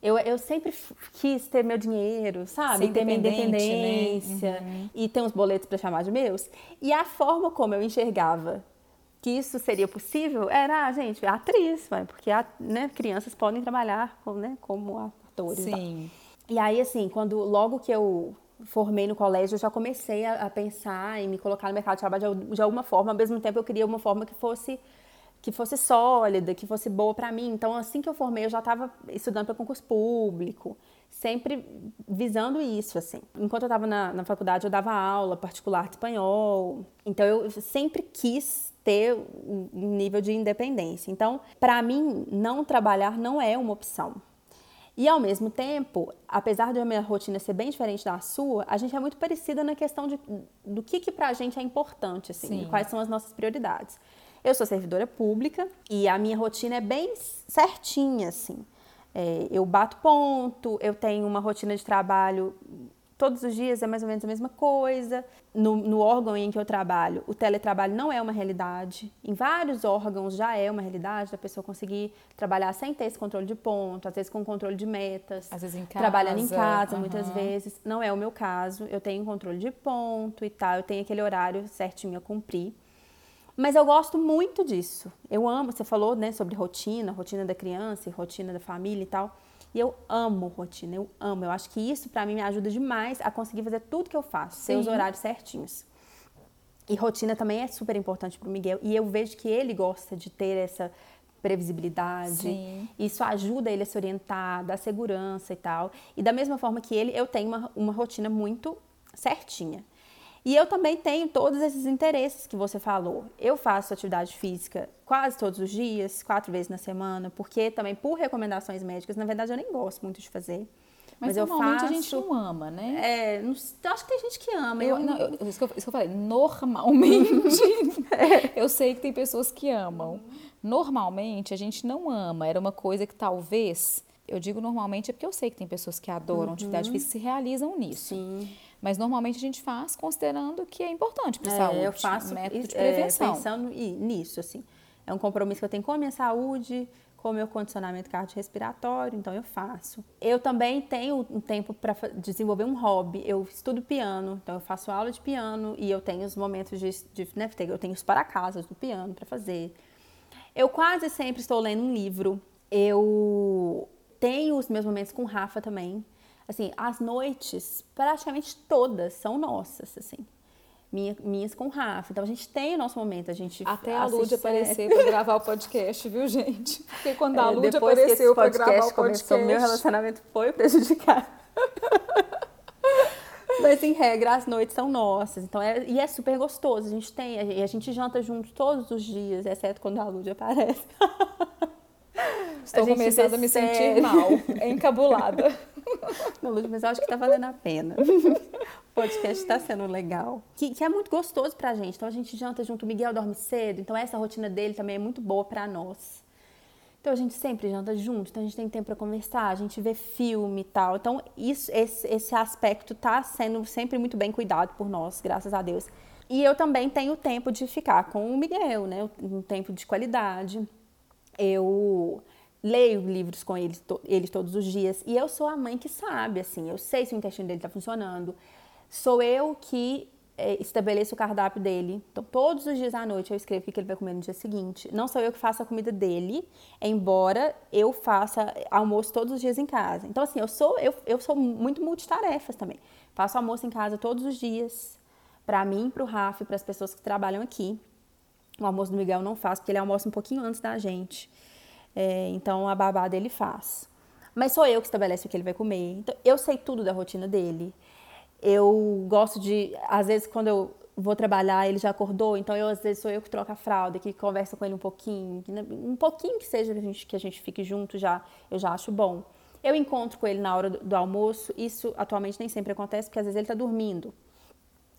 Eu, eu sempre quis ter meu dinheiro, sabe? Ser ter minha né? independência né? uhum. e ter uns boletos para chamar de meus. E a forma como eu enxergava que isso seria possível era, ah, gente, atriz, porque né, crianças podem trabalhar né, como atores. Sim. E aí, assim, quando logo que eu formei no colégio, eu já comecei a, a pensar em me colocar no mercado de trabalho de, de, alguma forma. Ao mesmo tempo, eu queria uma forma que fosse que fosse sólida, que fosse boa para mim. Então, assim que eu formei, eu já estava estudando para concurso público, sempre visando isso, assim. Enquanto eu estava na, na faculdade, eu dava aula particular de espanhol. Então, eu sempre quis ter um nível de independência. Então, para mim, não trabalhar não é uma opção. E ao mesmo tempo, apesar de a minha rotina ser bem diferente da sua, a gente é muito parecida na questão de, do que, que pra gente é importante, assim, quais são as nossas prioridades. Eu sou servidora pública e a minha rotina é bem certinha, assim. É, eu bato ponto, eu tenho uma rotina de trabalho todos os dias é mais ou menos a mesma coisa. No, no, órgão em que eu trabalho, o teletrabalho não é uma realidade. Em vários órgãos já é uma realidade da pessoa conseguir trabalhar sem ter esse controle de ponto, às vezes com controle de metas. Às vezes em casa. Trabalhando em casa, uhum. muitas vezes. Não é o meu caso. Eu tenho controle de ponto e tal, eu tenho aquele horário certinho a cumprir. Mas eu gosto muito disso. Eu amo, você falou né, sobre rotina, rotina da criança, rotina da família e tal. E eu amo rotina, eu amo. Eu acho que isso para mim me ajuda demais a conseguir fazer tudo que eu faço, Sim. ter os horários certinhos. E rotina também é super importante para o Miguel. E eu vejo que ele gosta de ter essa previsibilidade. Sim. Isso ajuda ele a se orientar, dá segurança e tal. E da mesma forma que ele, eu tenho uma, uma rotina muito certinha. E eu também tenho todos esses interesses que você falou. Eu faço atividade física quase todos os dias, quatro vezes na semana, porque também por recomendações médicas, na verdade eu nem gosto muito de fazer. Mas, mas normalmente faço, a gente não ama, né? É, não, acho que tem gente que ama. Eu, não, eu, isso, que eu, isso que eu falei, normalmente. [laughs] é. Eu sei que tem pessoas que amam. Normalmente a gente não ama. Era uma coisa que talvez, eu digo normalmente é porque eu sei que tem pessoas que adoram uhum. atividade física e se realizam nisso. Sim. Mas normalmente a gente faz considerando que é importante para a é, saúde. Eu faço método de prevenção. É, pensando nisso, assim. É um compromisso que eu tenho com a minha saúde, com o meu condicionamento cardiorrespiratório, então eu faço. Eu também tenho um tempo para desenvolver um hobby. Eu estudo piano, então eu faço aula de piano e eu tenho os momentos de, de né, eu tenho os para casas do piano para fazer. Eu quase sempre estou lendo um livro. Eu tenho os meus momentos com o Rafa também. Assim, as noites, praticamente todas são nossas, assim minha, minhas com o Rafa. Então a gente tem o nosso momento, a gente Até a Lud aparecer para gravar o podcast, viu, gente? Porque quando a é, Lud apareceu para gravar o podcast, meu relacionamento foi prejudicado. [laughs] Mas em regra, as noites são nossas. Então é, e é super gostoso. A gente tem, e a gente janta junto todos os dias, exceto quando a Lud aparece. Estou a começando a me sentir mal, encabulada. [laughs] [laughs] Não, Lud, mas eu acho que está valendo a pena podcast está sendo legal. Que, que, é muito gostoso pra gente. Então a gente janta junto, o Miguel dorme cedo, então essa rotina dele também é muito boa para nós. Então a gente sempre janta junto, então a gente tem tempo para conversar, a gente vê filme e tal. Então isso, esse, esse aspecto tá sendo sempre muito bem cuidado por nós, graças a Deus. E eu também tenho tempo de ficar com o Miguel, né? Um tempo de qualidade. Eu leio livros com ele, to, ele todos os dias. E eu sou a mãe que sabe, assim, eu sei se o intestino dele está funcionando, Sou eu que é, estabeleço o cardápio dele. Então, todos os dias à noite eu escrevo o que ele vai comer no dia seguinte. Não sou eu que faço a comida dele, embora eu faça almoço todos os dias em casa. Então, assim, eu sou, eu, eu sou muito multitarefas também. Faço almoço em casa todos os dias, para mim, para o Rafa para as pessoas que trabalham aqui. O almoço do Miguel não faço, porque ele almoça um pouquinho antes da gente. É, então, a babá dele faz. Mas sou eu que estabeleço o que ele vai comer. Então, eu sei tudo da rotina dele. Eu gosto de, às vezes, quando eu vou trabalhar, ele já acordou, então eu, às vezes, sou eu que troco a fralda, que conversa com ele um pouquinho, né, um pouquinho que seja que a gente, que a gente fique junto já, eu já acho bom. Eu encontro com ele na hora do, do almoço, isso atualmente nem sempre acontece, porque às vezes ele está dormindo.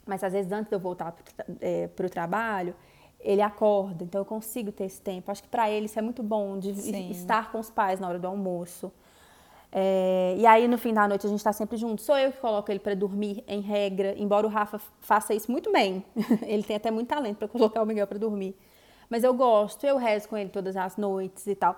Mas às vezes antes de eu voltar para o é, trabalho, ele acorda, então eu consigo ter esse tempo. Acho que para ele isso é muito bom, de Sim. estar com os pais na hora do almoço. É, e aí, no fim da noite, a gente está sempre junto. Sou eu que coloco ele para dormir, em regra, embora o Rafa faça isso muito bem. [laughs] ele tem até muito talento para colocar o Miguel para dormir. Mas eu gosto, eu rezo com ele todas as noites e tal.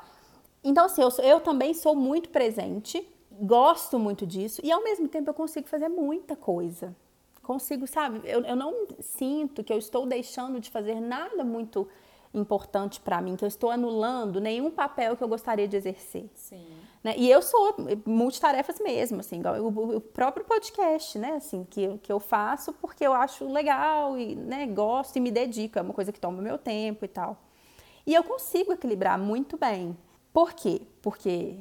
Então, assim, eu, eu também sou muito presente, gosto muito disso, e ao mesmo tempo eu consigo fazer muita coisa. Consigo, sabe? Eu, eu não sinto que eu estou deixando de fazer nada muito importante para mim, que eu estou anulando nenhum papel que eu gostaria de exercer. Sim. Né? E eu sou multitarefas mesmo, assim, o, o, próprio podcast, né, assim, que, que eu faço porque eu acho legal e, né, gosto e me dedico, é uma coisa que toma meu tempo e tal. E eu consigo equilibrar muito bem. Por quê? Porque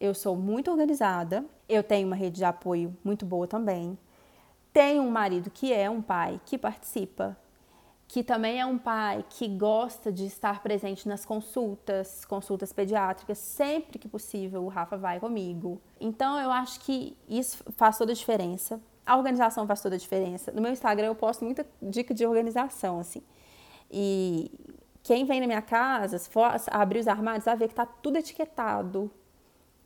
eu sou muito organizada, eu tenho uma rede de apoio muito boa também, tenho um marido que é um pai que participa que também é um pai que gosta de estar presente nas consultas, consultas pediátricas, sempre que possível o Rafa vai comigo. Então eu acho que isso faz toda a diferença. A organização faz toda a diferença. No meu Instagram eu posto muita dica de organização, assim. E quem vem na minha casa, se for abrir os armários, vai ver que tá tudo etiquetado.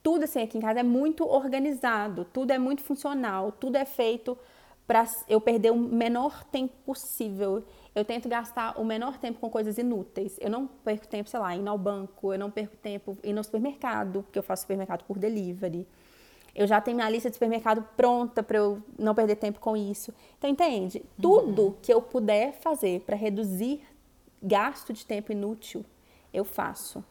Tudo assim aqui em casa é muito organizado, tudo é muito funcional, tudo é feito para eu perder o menor tempo possível eu tento gastar o menor tempo com coisas inúteis. Eu não perco tempo, sei lá, indo ao banco, eu não perco tempo indo no supermercado, porque eu faço supermercado por delivery. Eu já tenho minha lista de supermercado pronta para eu não perder tempo com isso. Então, entende? Uhum. Tudo que eu puder fazer para reduzir gasto de tempo inútil, eu faço.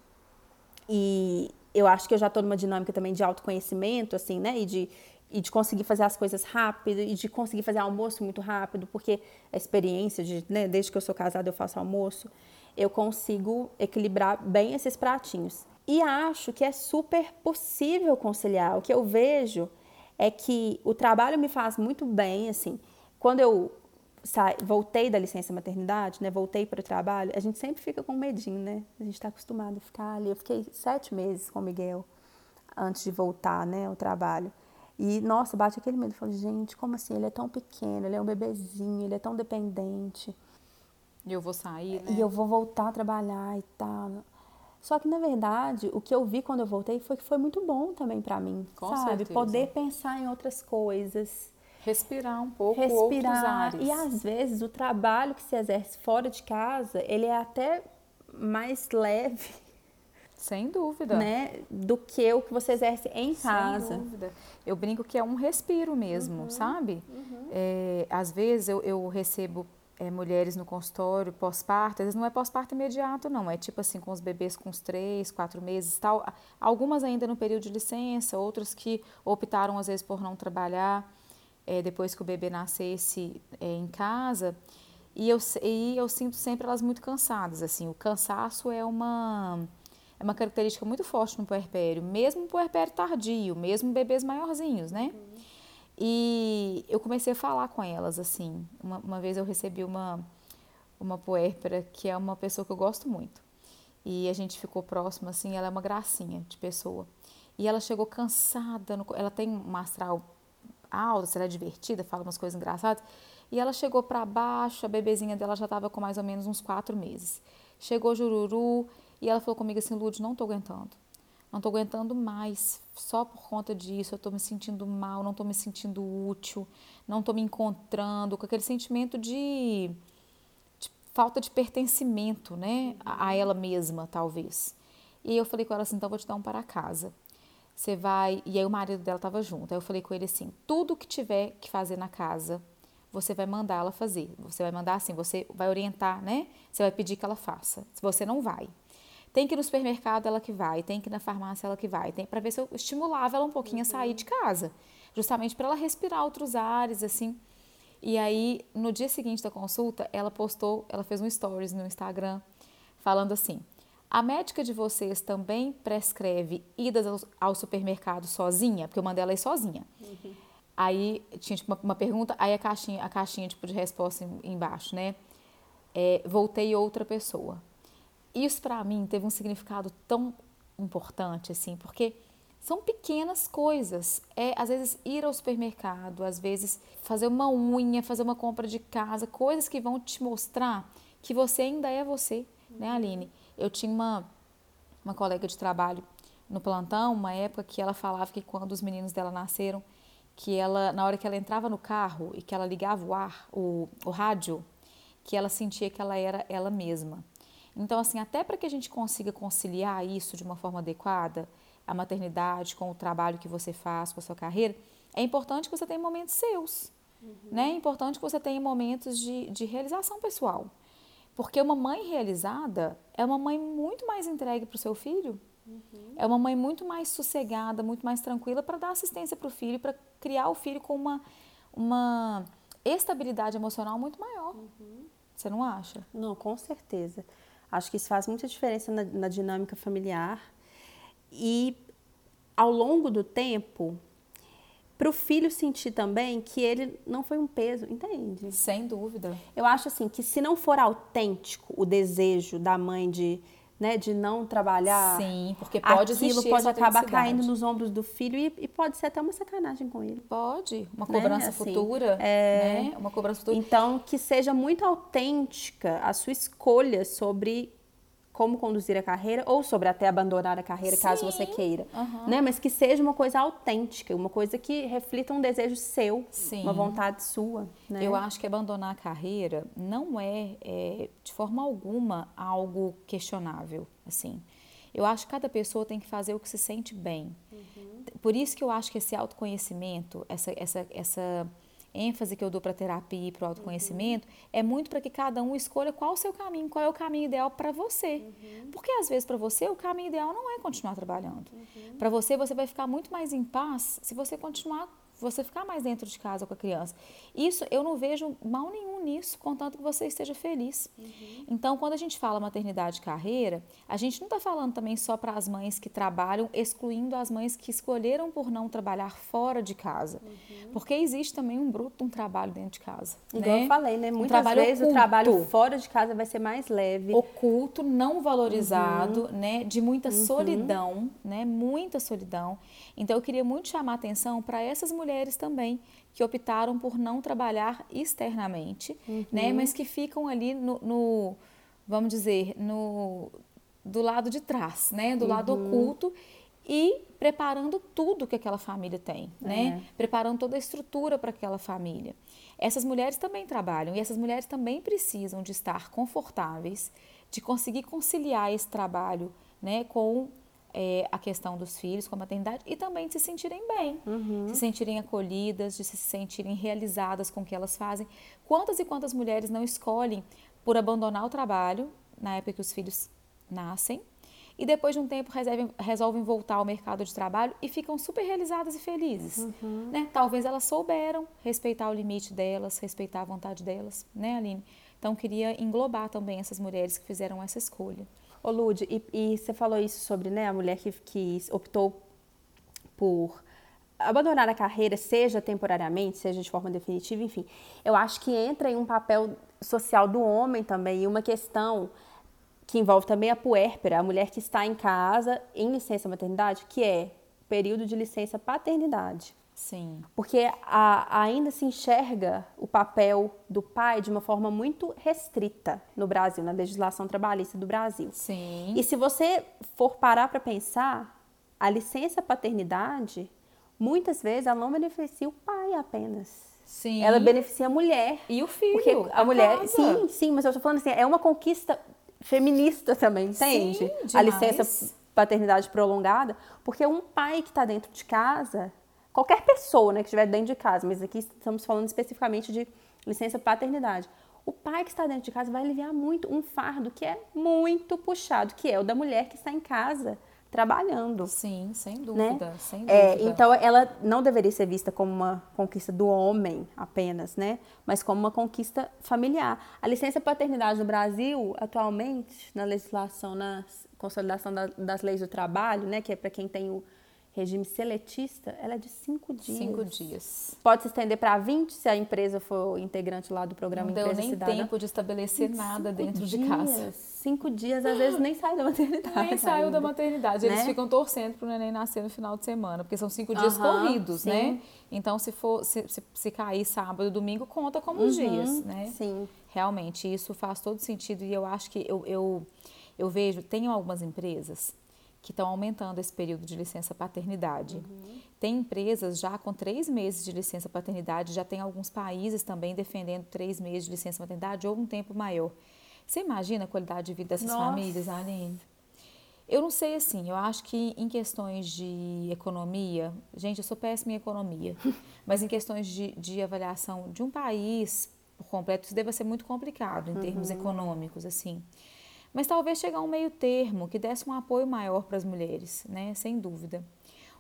E eu acho que eu já estou numa dinâmica também de autoconhecimento, assim, né? E de e de conseguir fazer as coisas rápido e de conseguir fazer almoço muito rápido, porque a experiência de, né, desde que eu sou casada eu faço almoço, eu consigo equilibrar bem esses pratinhos. E acho que é super possível conciliar. O que eu vejo é que o trabalho me faz muito bem, assim, quando eu voltei da licença maternidade, né? Voltei para o trabalho, a gente sempre fica com medinho, né? A gente está acostumado a ficar ali. Eu fiquei sete meses com o Miguel antes de voltar, né, ao trabalho. E, nossa, bate aquele medo. Eu gente, como assim? Ele é tão pequeno, ele é um bebezinho, ele é tão dependente. E eu vou sair, né? E eu vou voltar a trabalhar e tal. Só que, na verdade, o que eu vi quando eu voltei foi que foi muito bom também para mim, Com sabe? Certeza. Poder pensar em outras coisas. Respirar um pouco Respirar. E, às vezes, o trabalho que se exerce fora de casa, ele é até mais leve sem dúvida. Né? Do que o que você exerce em casa. Sem dúvida. Eu brinco que é um respiro mesmo, uhum, sabe? Uhum. É, às vezes eu, eu recebo é, mulheres no consultório pós-parto, às vezes não é pós-parto imediato, não. É tipo assim, com os bebês com uns três, quatro meses tal. Algumas ainda no período de licença, outras que optaram às vezes por não trabalhar é, depois que o bebê nascesse é, em casa. E eu, e eu sinto sempre elas muito cansadas, assim. O cansaço é uma é uma característica muito forte no puerpério, mesmo puerpério tardio, mesmo bebês maiorzinhos, né? Uhum. E eu comecei a falar com elas, assim. Uma, uma vez eu recebi uma, uma puérpera que é uma pessoa que eu gosto muito. E a gente ficou próximo, assim, ela é uma gracinha de pessoa. E ela chegou cansada, no, ela tem uma astral alta, ela é divertida, fala umas coisas engraçadas. E ela chegou para baixo, a bebezinha dela já estava com mais ou menos uns quatro meses. Chegou Jururu, e ela falou comigo assim, Lud, não tô aguentando. Não tô aguentando mais, só por conta disso, eu tô me sentindo mal, não tô me sentindo útil, não tô me encontrando, com aquele sentimento de, de falta de pertencimento, né, a, a, ela mesma, talvez. E eu falei com ela assim, então vou te dar um para casa. Você vai, e aí o marido dela estava junto. Aí eu falei com ele assim, tudo que tiver que fazer na casa, você vai mandar ela fazer. Você vai mandar assim, você vai orientar, né? Você vai pedir que ela faça. Se você não vai. Tem que ir no supermercado, ela que vai. Tem que ir na farmácia, ela que vai. Tem para ver se eu estimulava ela um pouquinho uhum. a sair de casa, justamente para ela respirar outros ares, assim. E aí, no dia seguinte da consulta, ela postou, ela fez um stories no Instagram falando assim: a médica de vocês também prescreve idas ao, supermercado sozinha? Porque eu mandei ela ir sozinha. Uhum. Aí tinha tipo, uma, uma, pergunta, aí a caixinha, a caixinha tipo, de resposta embaixo, né? É, voltei outra pessoa isso para mim teve um significado tão importante assim, porque são pequenas coisas. É às vezes ir ao supermercado, às vezes fazer uma unha, fazer uma compra de casa, coisas que vão te mostrar que você ainda é você, né, Aline? Eu tinha uma uma colega de trabalho no plantão, uma época que ela falava que quando os meninos dela nasceram, que ela na hora que ela entrava no carro e que ela ligava o ar, o, o rádio, que ela sentia que ela era ela mesma. Então, assim, até para que a gente consiga conciliar isso de uma forma adequada, a maternidade com o trabalho que você faz, com a sua carreira, é importante que você tenha momentos seus. Uhum. Né? É importante que você tenha momentos de, de realização pessoal. Porque uma mãe realizada é uma mãe muito mais entregue para o seu filho. Uhum. É uma mãe muito mais sossegada, muito mais tranquila para dar assistência para o filho, para criar o filho com uma, uma estabilidade emocional muito maior. Uhum. Você não acha? Não, com certeza. Acho que isso faz muita diferença na, na dinâmica familiar. E ao longo do tempo, para o filho sentir também que ele não foi um peso, entende? Sem dúvida. Eu acho assim que se não for autêntico o desejo da mãe de né, de não trabalhar. Sim, porque pode aquilo pode acabar caindo nos ombros do filho e, e, pode ser até uma sacanagem com ele. Pode, uma né, cobrança né? assim, futura, é... né? Uma cobrança futura. Então, que seja muito autêntica a sua escolha sobre como conduzir a carreira ou sobre até abandonar a carreira Sim. caso você queira, uhum. né? Mas que seja uma coisa autêntica, uma coisa que reflita um desejo seu, Sim. uma vontade sua. Né? Eu acho que abandonar a carreira não é, é, de forma alguma algo questionável, assim. Eu acho que cada pessoa tem que fazer o que se sente bem. Uhum. Por isso que eu acho que esse autoconhecimento, essa, essa, essa ênfase que eu dou para terapia e para o autoconhecimento uhum. é muito para que cada um escolha qual o seu caminho, qual é o caminho ideal para você. Uhum. Porque às vezes para você o caminho ideal não é continuar trabalhando. Uhum. Para você você vai ficar muito mais em paz se você continuar você ficar mais dentro de casa com a criança. Isso eu não vejo mal nenhum nisso, contanto que você esteja feliz. Uhum. Então, quando a gente fala maternidade e carreira, a gente não está falando também só para as mães que trabalham, excluindo as mães que escolheram por não trabalhar fora de casa. Uhum. Porque existe também um bruto um trabalho dentro de casa. Igual né? eu falei, né? Muitas um vezes oculto, o trabalho fora de casa vai ser mais leve. Oculto, não valorizado, uhum. né? De muita uhum. solidão, né? Muita solidão. Então, eu queria muito chamar a atenção para essas mulheres também que optaram por não trabalhar externamente, uhum. né? Mas que ficam ali no, no, vamos dizer, no do lado de trás, né? Do uhum. lado oculto e preparando tudo que aquela família tem, né? É. Preparando toda a estrutura para aquela família. Essas mulheres também trabalham e essas mulheres também precisam de estar confortáveis, de conseguir conciliar esse trabalho, né, com é, a questão dos filhos, com a maternidade e também de se sentirem bem, uhum. se sentirem acolhidas, de se sentirem realizadas com o que elas fazem. Quantas e quantas mulheres não escolhem por abandonar o trabalho na época que os filhos nascem e depois de um tempo resolvem, resolvem voltar ao mercado de trabalho e ficam super realizadas e felizes. Uhum. Né? Talvez elas souberam respeitar o limite delas, respeitar a vontade delas, né, Aline? Então, queria englobar também essas mulheres que fizeram essa escolha. Ô Lud, e, e, você falou isso sobre né, a mulher que, que optou por abandonar a carreira, seja temporariamente, seja de forma definitiva, enfim. Eu acho que entra em um papel social do homem também e uma questão que envolve também a puérpera, a mulher que está em casa em licença maternidade, que é período de licença paternidade. Sim. Porque a, ainda se enxerga o papel do pai de uma forma muito restrita no Brasil, na legislação trabalhista do Brasil. Sim. E se você for parar para pensar, a licença paternidade, muitas vezes ela não beneficia o pai apenas. Sim. Ela beneficia a mulher. E o filho. Porque a, a mulher. casa. Sim, sim, mas eu estou falando assim, é uma conquista feminista também, entende? Sim, a licença paternidade prolongada, porque um pai que está dentro de casa qualquer pessoa né, que estiver dentro de casa, mas aqui estamos falando especificamente de licença paternidade. O pai que está dentro de casa vai aliviar muito um fardo que é muito puxado, que é o da mulher que está em casa trabalhando. Sim, sem né? dúvida, né? sem é, dúvida. É, então ela não deveria ser vista como uma conquista do homem apenas, né? Mas como uma conquista familiar. A licença paternidade no Brasil, atualmente, na legislação, na consolidação da, das leis do trabalho, né, que é para quem tem o regime seletista, ela é de cinco dias. Cinco dias. Pode se estender para 20 se a empresa for integrante lá do programa Não Empresa deu nem Cidadã. tempo de estabelecer nada dentro dias, de casa. Cinco dias, às vezes nem sai da maternidade. Nem saiu da maternidade. Eles né? ficam torcendo para o neném nascer no final de semana, porque são cinco dias corridos, sim. né? Então, se for se, se, se cair sábado, domingo, conta como os uhum, dias, né? Sim. Realmente, isso faz todo sentido e eu acho que eu, eu, eu vejo, tem algumas empresas que estão aumentando esse período de licença paternidade. Uhum. Tem empresas já com três meses de licença paternidade, já tem alguns países também defendendo três meses de licença paternidade ou um tempo maior. Você imagina a qualidade de vida dessas Nossa. famílias, Aline? Eu não sei assim, eu acho que em questões de economia, gente, eu sou péssima em economia, [laughs] mas em questões de, de avaliação de um país por completo, isso deve ser muito complicado em uhum. termos econômicos, assim. Mas talvez chegar a um meio termo que desse um apoio maior para as mulheres, né? Sem dúvida.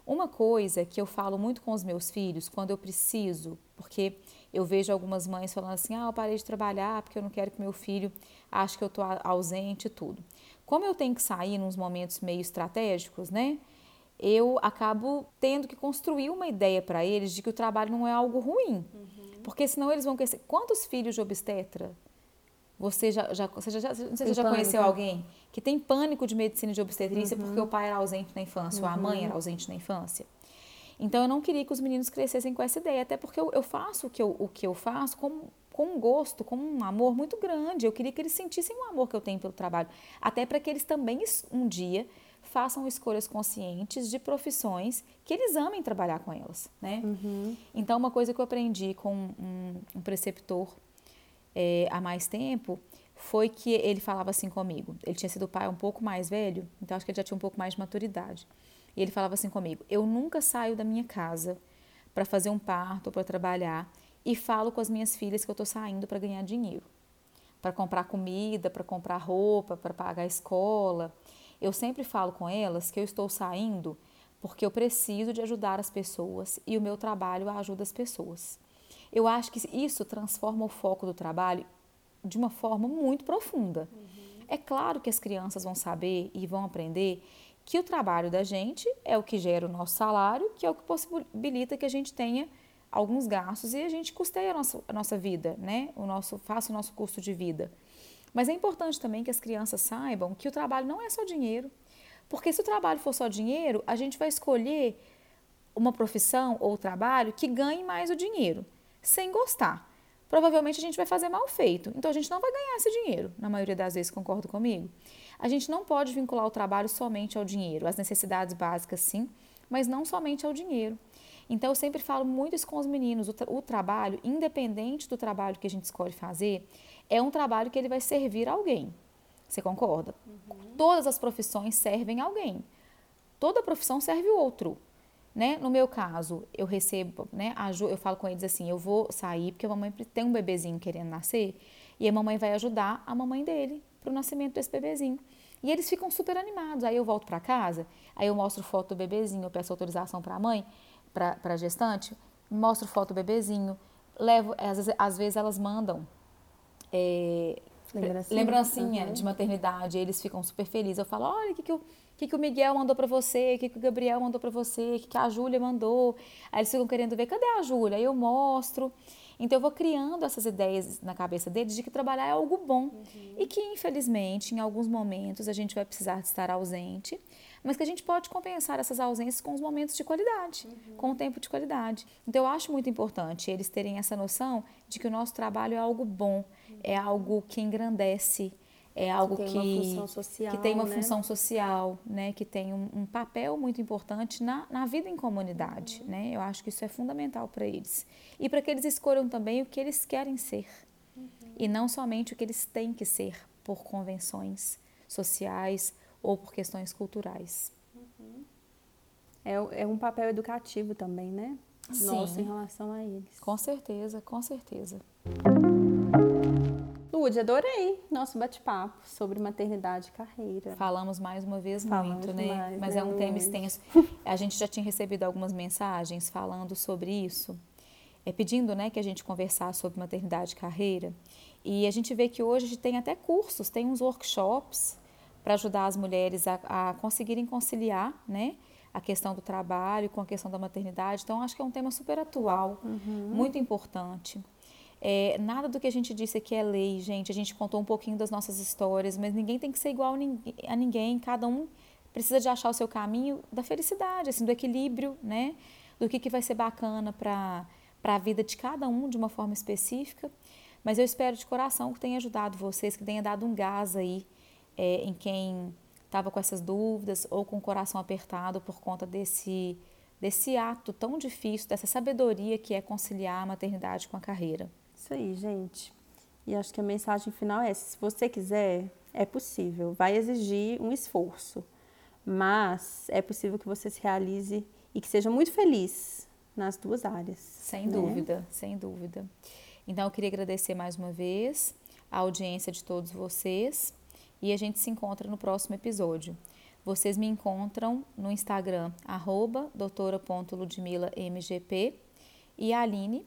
Uma coisa que eu falo muito com os meus filhos quando eu preciso, porque eu vejo algumas mães falando assim: ah, eu parei de trabalhar porque eu não quero que meu filho ache que eu estou ausente e tudo. Como eu tenho que sair nos momentos meio estratégicos, né? Eu acabo tendo que construir uma ideia para eles de que o trabalho não é algo ruim. Uhum. Porque senão eles vão crescer. Quantos filhos de obstetra você já, já, você já, não sei se você já conheceu alguém que tem pânico de medicina de obstetrícia uhum. porque o pai era ausente na infância uhum. ou a mãe era uhum. ausente na infância. Então eu não queria que os meninos crescessem com essa ideia, até porque eu, eu faço o que eu, o que eu faço com, com um gosto, com um amor muito grande. Eu queria que eles sentissem o amor que eu tenho pelo trabalho, até para que eles também um dia façam escolhas conscientes de profissões que eles amem trabalhar com elas, né? Uhum. Então uma coisa que eu aprendi com um, um preceptor é, há mais tempo foi que ele falava assim comigo. Ele tinha sido pai um pouco mais velho, então acho que ele já tinha um pouco mais de maturidade. E ele falava assim comigo: Eu nunca saio da minha casa para fazer um parto, para trabalhar, e falo com as minhas filhas que eu estou saindo para ganhar dinheiro, para comprar comida, para comprar roupa, para pagar a escola. Eu sempre falo com elas que eu estou saindo porque eu preciso de ajudar as pessoas e o meu trabalho ajuda as pessoas. Eu acho que isso transforma o foco do trabalho de uma forma muito profunda. Uhum. É claro que as crianças vão saber e vão aprender que o trabalho da gente é o que gera o nosso salário, que é o que possibilita que a gente tenha alguns gastos e a gente custeia a nossa, a nossa vida, né? O nosso, faça o nosso custo de vida. Mas é importante também que as crianças saibam que o trabalho não é só dinheiro. Porque se o trabalho for só dinheiro, a gente vai escolher uma profissão ou trabalho que ganhe mais o dinheiro, sem gostar. Provavelmente a gente vai fazer mal feito. Então a gente não vai ganhar esse dinheiro, na maioria das vezes, concordo comigo? A gente não pode vincular o trabalho somente ao dinheiro, às necessidades básicas sim, mas não somente ao dinheiro. Então eu sempre falo muito isso com os meninos, o, tra o trabalho, independente do trabalho que a gente escolhe fazer, é um trabalho que ele vai servir a alguém. Você concorda? Uhum. Todas as profissões servem a alguém. Toda profissão serve o outro. Né? No meu caso, eu recebo, né, eu falo com eles assim, eu vou sair porque a mamãe tem um bebezinho querendo nascer e a mamãe vai ajudar a mamãe dele para o nascimento desse bebezinho. E eles ficam super animados. Aí eu volto para casa, aí eu mostro foto do bebezinho, eu peço autorização para a mãe, para a gestante, mostro foto do bebezinho, levo, às vezes, às vezes elas mandam é, lembrancinha, lembrancinha uhum. de maternidade, eles ficam super felizes. Eu falo, olha, o que, que, o, que, que o Miguel mandou para você, o que, que o Gabriel mandou para você, o que, que a Júlia mandou. Aí eles ficam querendo ver, cadê a Júlia? Aí eu mostro. Então eu vou criando essas ideias na cabeça deles de que trabalhar é algo bom uhum. e que infelizmente em alguns momentos a gente vai precisar estar ausente, mas que a gente pode compensar essas ausências com os momentos de qualidade, uhum. com o tempo de qualidade. Então eu acho muito importante eles terem essa noção de que o nosso trabalho é algo bom, uhum. é algo que engrandece, é algo que tem que, uma função social, que tem uma né? função social, né? que tem um, um, papel muito importante na, na vida em comunidade. Uhum. Né? Eu acho que isso é fundamental para eles. E para que eles escolham também o que eles querem ser. Uhum. E não somente o que eles têm que ser por convenções sociais ou por questões culturais. Uhum. É, é um papel educativo também, né? Sim. Nosso em relação a eles. Com certeza, com certeza. Lude, adorei nosso bate-papo sobre maternidade e carreira. Falamos mais uma vez Falamos muito, né? Mais, Mas né? é um tema extenso. A gente já tinha recebido algumas mensagens falando sobre isso, é, pedindo né, que a gente conversasse sobre maternidade e carreira. E a gente vê que hoje tem até cursos, tem uns workshops para ajudar as mulheres a, a conseguirem conciliar, né? a questão do trabalho com a questão da maternidade. Então, acho que é um tema super atual, uhum. muito importante. É, nada do que a gente disse aqui é lei, gente. A gente contou um pouquinho das nossas histórias, mas ninguém tem que ser igual a ninguém. Cada um precisa de achar o seu caminho da felicidade, assim, do equilíbrio, né? Do que, que vai ser bacana para a vida de cada um de uma forma específica. Mas eu espero de coração que tenha ajudado vocês, que tenha dado um gás aí é, em quem estava com essas dúvidas ou com o coração apertado por conta desse, desse ato tão difícil, dessa sabedoria que é conciliar a maternidade com a carreira. Isso aí, gente. E acho que a mensagem final é: se você quiser, é possível. Vai exigir um esforço, mas é possível que você se realize e que seja muito feliz nas duas áreas. Sem né? dúvida, sem dúvida. Então, eu queria agradecer mais uma vez a audiência de todos vocês e a gente se encontra no próximo episódio. Vocês me encontram no Instagram, arroba doutora.ludmillamgp e a Aline,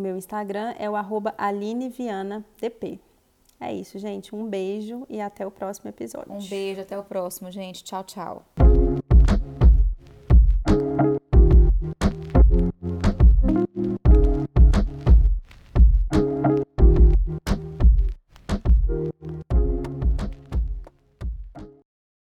meu Instagram é o arroba alinevianadp. É isso, gente. Um beijo e até o próximo episódio. Um beijo, até o próximo, gente. Tchau, tchau.